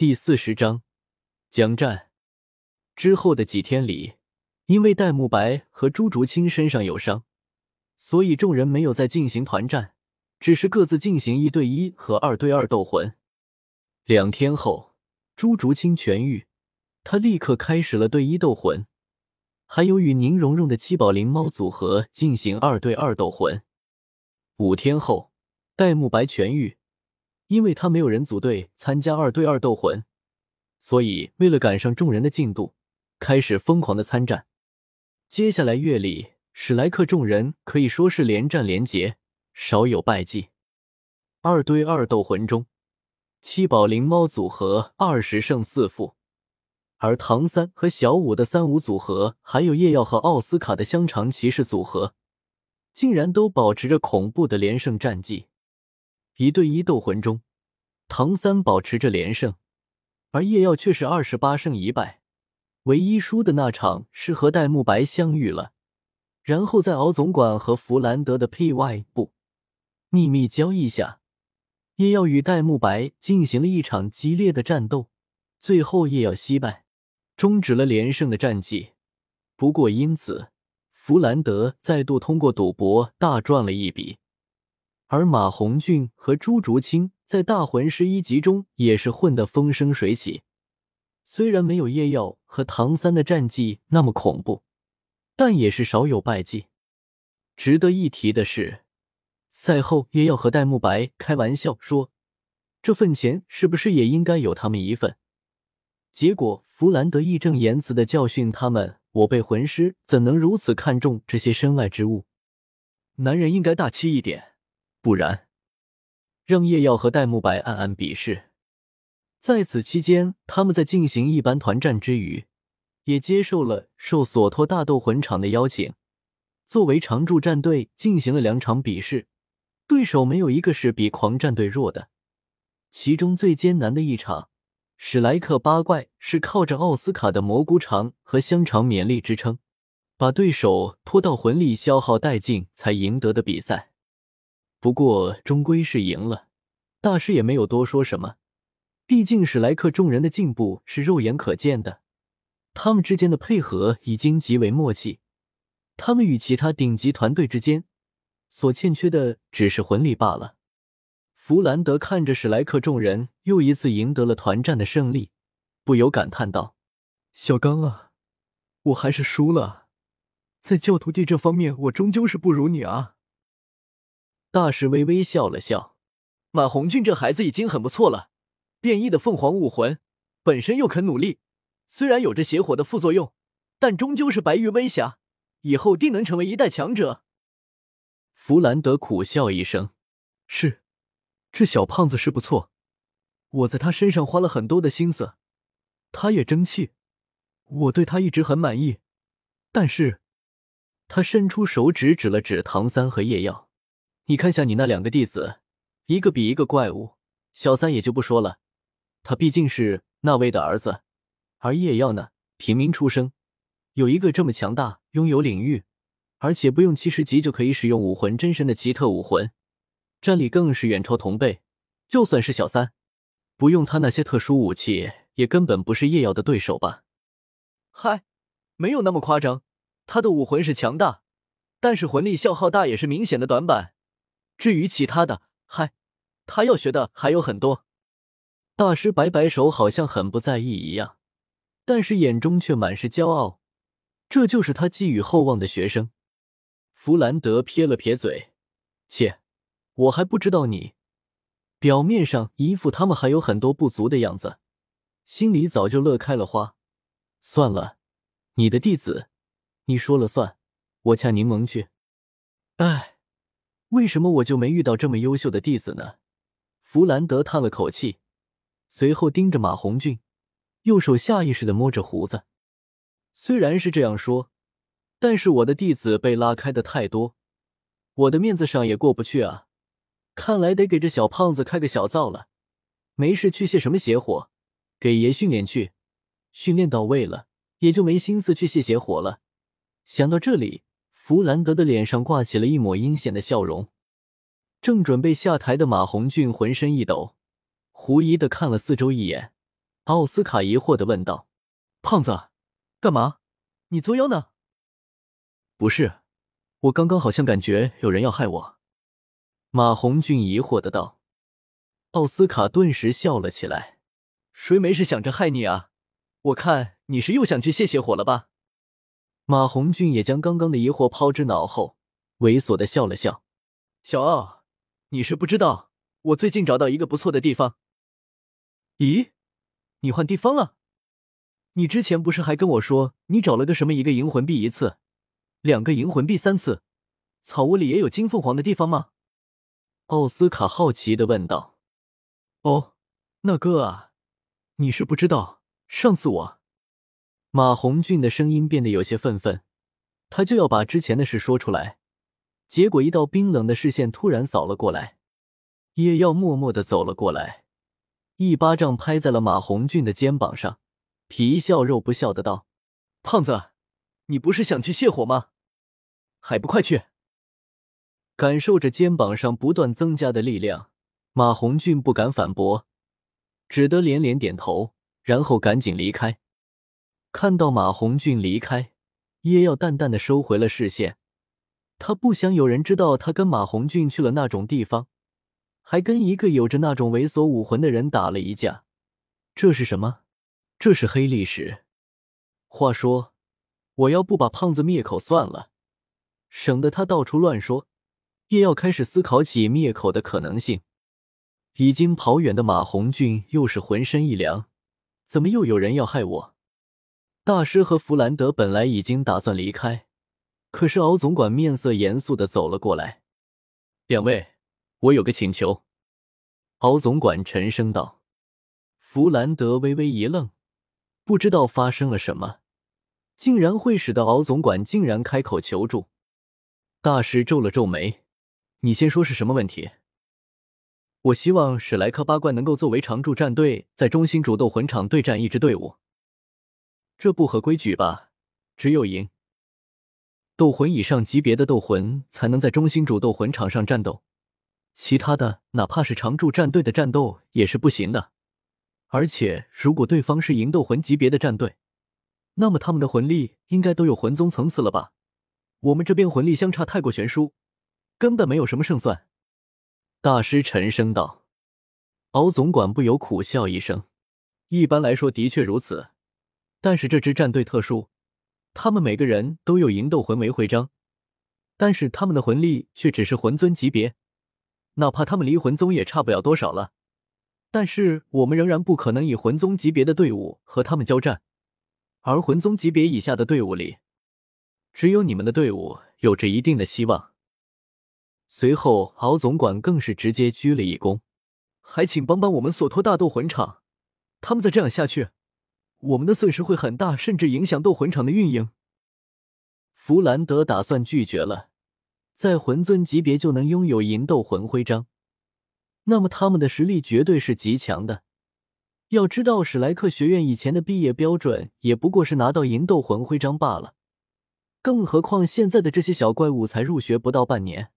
第四十章江战。之后的几天里，因为戴沐白和朱竹清身上有伤，所以众人没有再进行团战，只是各自进行一对一和二对二斗魂。两天后，朱竹清痊愈，他立刻开始了对一斗魂，还有与宁荣荣的七宝灵猫组合进行二对二斗魂。五天后，戴沐白痊愈。因为他没有人组队参加二对二斗魂，所以为了赶上众人的进度，开始疯狂的参战。接下来月里，史莱克众人可以说是连战连捷，少有败绩。二对二斗魂中，七宝灵猫组合二十胜四负，而唐三和小五的三五组合，还有夜耀和奥斯卡的香肠骑士组合，竟然都保持着恐怖的连胜战绩。一对一斗魂中，唐三保持着连胜，而叶耀却是二十八胜一败。唯一输的那场是和戴沐白相遇了，然后在敖总管和弗兰德的 P.Y. 部秘密交易下，叶耀与戴沐白进行了一场激烈的战斗，最后叶耀惜败，终止了连胜的战绩。不过因此，弗兰德再度通过赌博大赚了一笔。而马红俊和朱竹清在大魂师一级中也是混得风生水起，虽然没有叶耀和唐三的战绩那么恐怖，但也是少有败绩。值得一提的是，赛后叶耀和戴沐白开玩笑说：“这份钱是不是也应该有他们一份？”结果弗兰德义正言辞的教训他们：“我辈魂师怎能如此看重这些身外之物？男人应该大气一点。”不然，让叶耀和戴沐白暗暗鄙视。在此期间，他们在进行一般团战之余，也接受了受索托大斗魂场的邀请，作为常驻战队进行了两场比试。对手没有一个是比狂战队弱的。其中最艰难的一场，史莱克八怪是靠着奥斯卡的蘑菇肠和香肠勉力支撑，把对手拖到魂力消耗殆尽才赢得的比赛。不过终归是赢了，大师也没有多说什么。毕竟史莱克众人的进步是肉眼可见的，他们之间的配合已经极为默契。他们与其他顶级团队之间所欠缺的只是魂力罢了。弗兰德看着史莱克众人又一次赢得了团战的胜利，不由感叹道：“小刚啊，我还是输了，在教徒弟这方面，我终究是不如你啊。”大师微微笑了笑，马红俊这孩子已经很不错了。变异的凤凰武魂本身又肯努力，虽然有着邪火的副作用，但终究是白玉微瑕，以后定能成为一代强者。弗兰德苦笑一声：“是，这小胖子是不错，我在他身上花了很多的心思，他也争气，我对他一直很满意。但是，他伸出手指指了指唐三和叶耀。”你看下你那两个弟子，一个比一个怪物。小三也就不说了，他毕竟是那位的儿子，而叶耀呢，平民出生，有一个这么强大、拥有领域，而且不用七十级就可以使用武魂真身的奇特武魂，战力更是远超同辈。就算是小三，不用他那些特殊武器，也根本不是叶耀的对手吧？嗨，没有那么夸张，他的武魂是强大，但是魂力消耗大也是明显的短板。至于其他的，嗨，他要学的还有很多。大师摆摆手，好像很不在意一样，但是眼中却满是骄傲。这就是他寄予厚望的学生。弗兰德撇了撇嘴，切，我还不知道你。表面上一副他们还有很多不足的样子，心里早就乐开了花。算了，你的弟子，你说了算，我掐柠檬去。哎。为什么我就没遇到这么优秀的弟子呢？弗兰德叹了口气，随后盯着马红俊，右手下意识的摸着胡子。虽然是这样说，但是我的弟子被拉开的太多，我的面子上也过不去啊。看来得给这小胖子开个小灶了。没事去泄什么邪火？给爷训练去，训练到位了，也就没心思去泄邪火了。想到这里。弗兰德的脸上挂起了一抹阴险的笑容，正准备下台的马红俊浑身一抖，狐疑的看了四周一眼，奥斯卡疑惑的问道：“胖子，干嘛？你作妖呢？”“不是，我刚刚好像感觉有人要害我。”马红俊疑惑的道。奥斯卡顿时笑了起来：“谁没事想着害你啊？我看你是又想去泄泄火了吧？”马红俊也将刚刚的疑惑抛之脑后，猥琐的笑了笑：“小奥，你是不知道，我最近找到一个不错的地方。”“咦，你换地方了？你之前不是还跟我说你找了个什么一个银魂币一次，两个银魂币三次，草屋里也有金凤凰的地方吗？”奥斯卡好奇的问道。哦，那哥啊，你是不知道，上次我……马红俊的声音变得有些愤愤，他就要把之前的事说出来，结果一道冰冷的视线突然扫了过来，叶耀默默的走了过来，一巴掌拍在了马红俊的肩膀上，皮笑肉不笑的道：“胖子，你不是想去泻火吗？还不快去！”感受着肩膀上不断增加的力量。马红俊不敢反驳，只得连连点头，然后赶紧离开。看到马红俊离开，叶耀淡淡的收回了视线。他不想有人知道他跟马红俊去了那种地方，还跟一个有着那种猥琐武魂的人打了一架。这是什么？这是黑历史。话说，我要不把胖子灭口算了，省得他到处乱说。叶耀开始思考起灭口的可能性。已经跑远的马红俊又是浑身一凉，怎么又有人要害我？大师和弗兰德本来已经打算离开，可是敖总管面色严肃的走了过来。两位，我有个请求。敖总管沉声道。弗兰德微微一愣，不知道发生了什么，竟然会使得敖总管竟然开口求助。大师皱了皱眉：“你先说是什么问题？”我希望史莱克八怪能够作为常驻战队，在中心主斗魂场对战一支队伍。这不合规矩吧？只有赢斗魂以上级别的斗魂才能在中心主斗魂场上战斗，其他的哪怕是常驻战队的战斗也是不行的。而且，如果对方是银斗魂级别的战队，那么他们的魂力应该都有魂宗层次了吧？我们这边魂力相差太过悬殊，根本没有什么胜算。大师沉声道：“敖总管不由苦笑一声。一般来说，的确如此。但是这支战队特殊，他们每个人都有银斗魂为徽章，但是他们的魂力却只是魂尊级别，哪怕他们离魂宗也差不了多少了。但是我们仍然不可能以魂宗级别的队伍和他们交战，而魂宗级别以下的队伍里，只有你们的队伍有着一定的希望。”随后，敖总管更是直接鞠了一躬，还请帮帮我们索托大斗魂场。他们再这样下去，我们的损失会很大，甚至影响斗魂场的运营。弗兰德打算拒绝了，在魂尊级别就能拥有银斗魂徽章，那么他们的实力绝对是极强的。要知道，史莱克学院以前的毕业标准也不过是拿到银斗魂徽章罢了，更何况现在的这些小怪物才入学不到半年。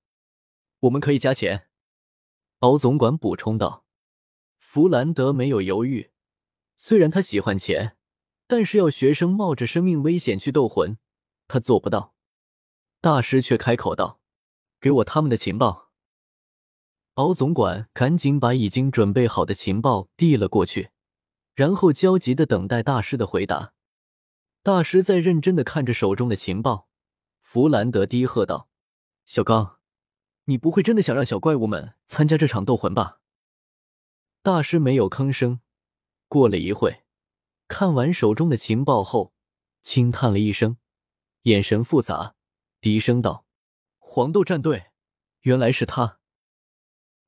我们可以加钱，敖总管补充道。弗兰德没有犹豫，虽然他喜欢钱，但是要学生冒着生命危险去斗魂，他做不到。大师却开口道：“给我他们的情报。”敖总管赶紧把已经准备好的情报递了过去，然后焦急的等待大师的回答。大师在认真的看着手中的情报，弗兰德低喝道：“小刚。”你不会真的想让小怪物们参加这场斗魂吧？大师没有吭声。过了一会，看完手中的情报后，轻叹了一声，眼神复杂，低声道：“黄豆战队，原来是他。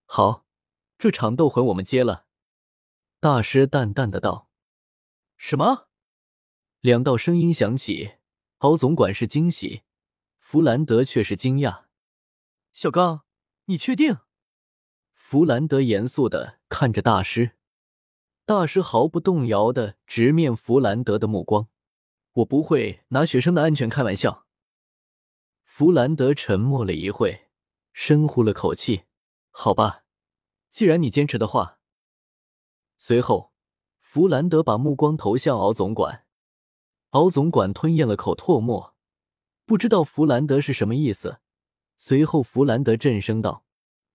好，这场斗魂我们接了。”大师淡淡的道。“什么？”两道声音响起，敖总管是惊喜，弗兰德却是惊讶。小刚，你确定？弗兰德严肃的看着大师，大师毫不动摇的直面弗兰德的目光。我不会拿学生的安全开玩笑。弗兰德沉默了一会，深呼了口气。好吧，既然你坚持的话。随后，弗兰德把目光投向敖总管，敖总管吞咽了口唾沫，不知道弗兰德是什么意思。随后，弗兰德震声道：“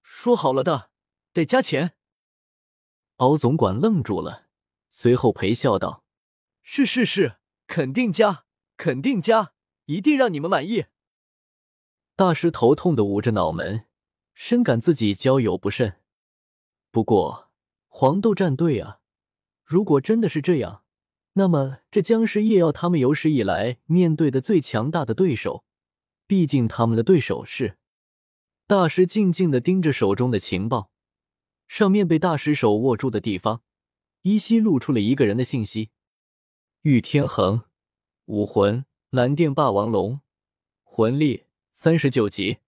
说好了的，得加钱。”敖总管愣住了，随后陪笑道：“是是是，肯定加，肯定加，一定让你们满意。”大师头痛的捂着脑门，深感自己交友不慎。不过，黄豆战队啊，如果真的是这样，那么这将是叶耀他们有史以来面对的最强大的对手。毕竟他们的对手是大师。静静的盯着手中的情报，上面被大师手握住的地方，依稀露出了一个人的信息：玉天恒，武魂蓝电霸王龙，魂力三十九级。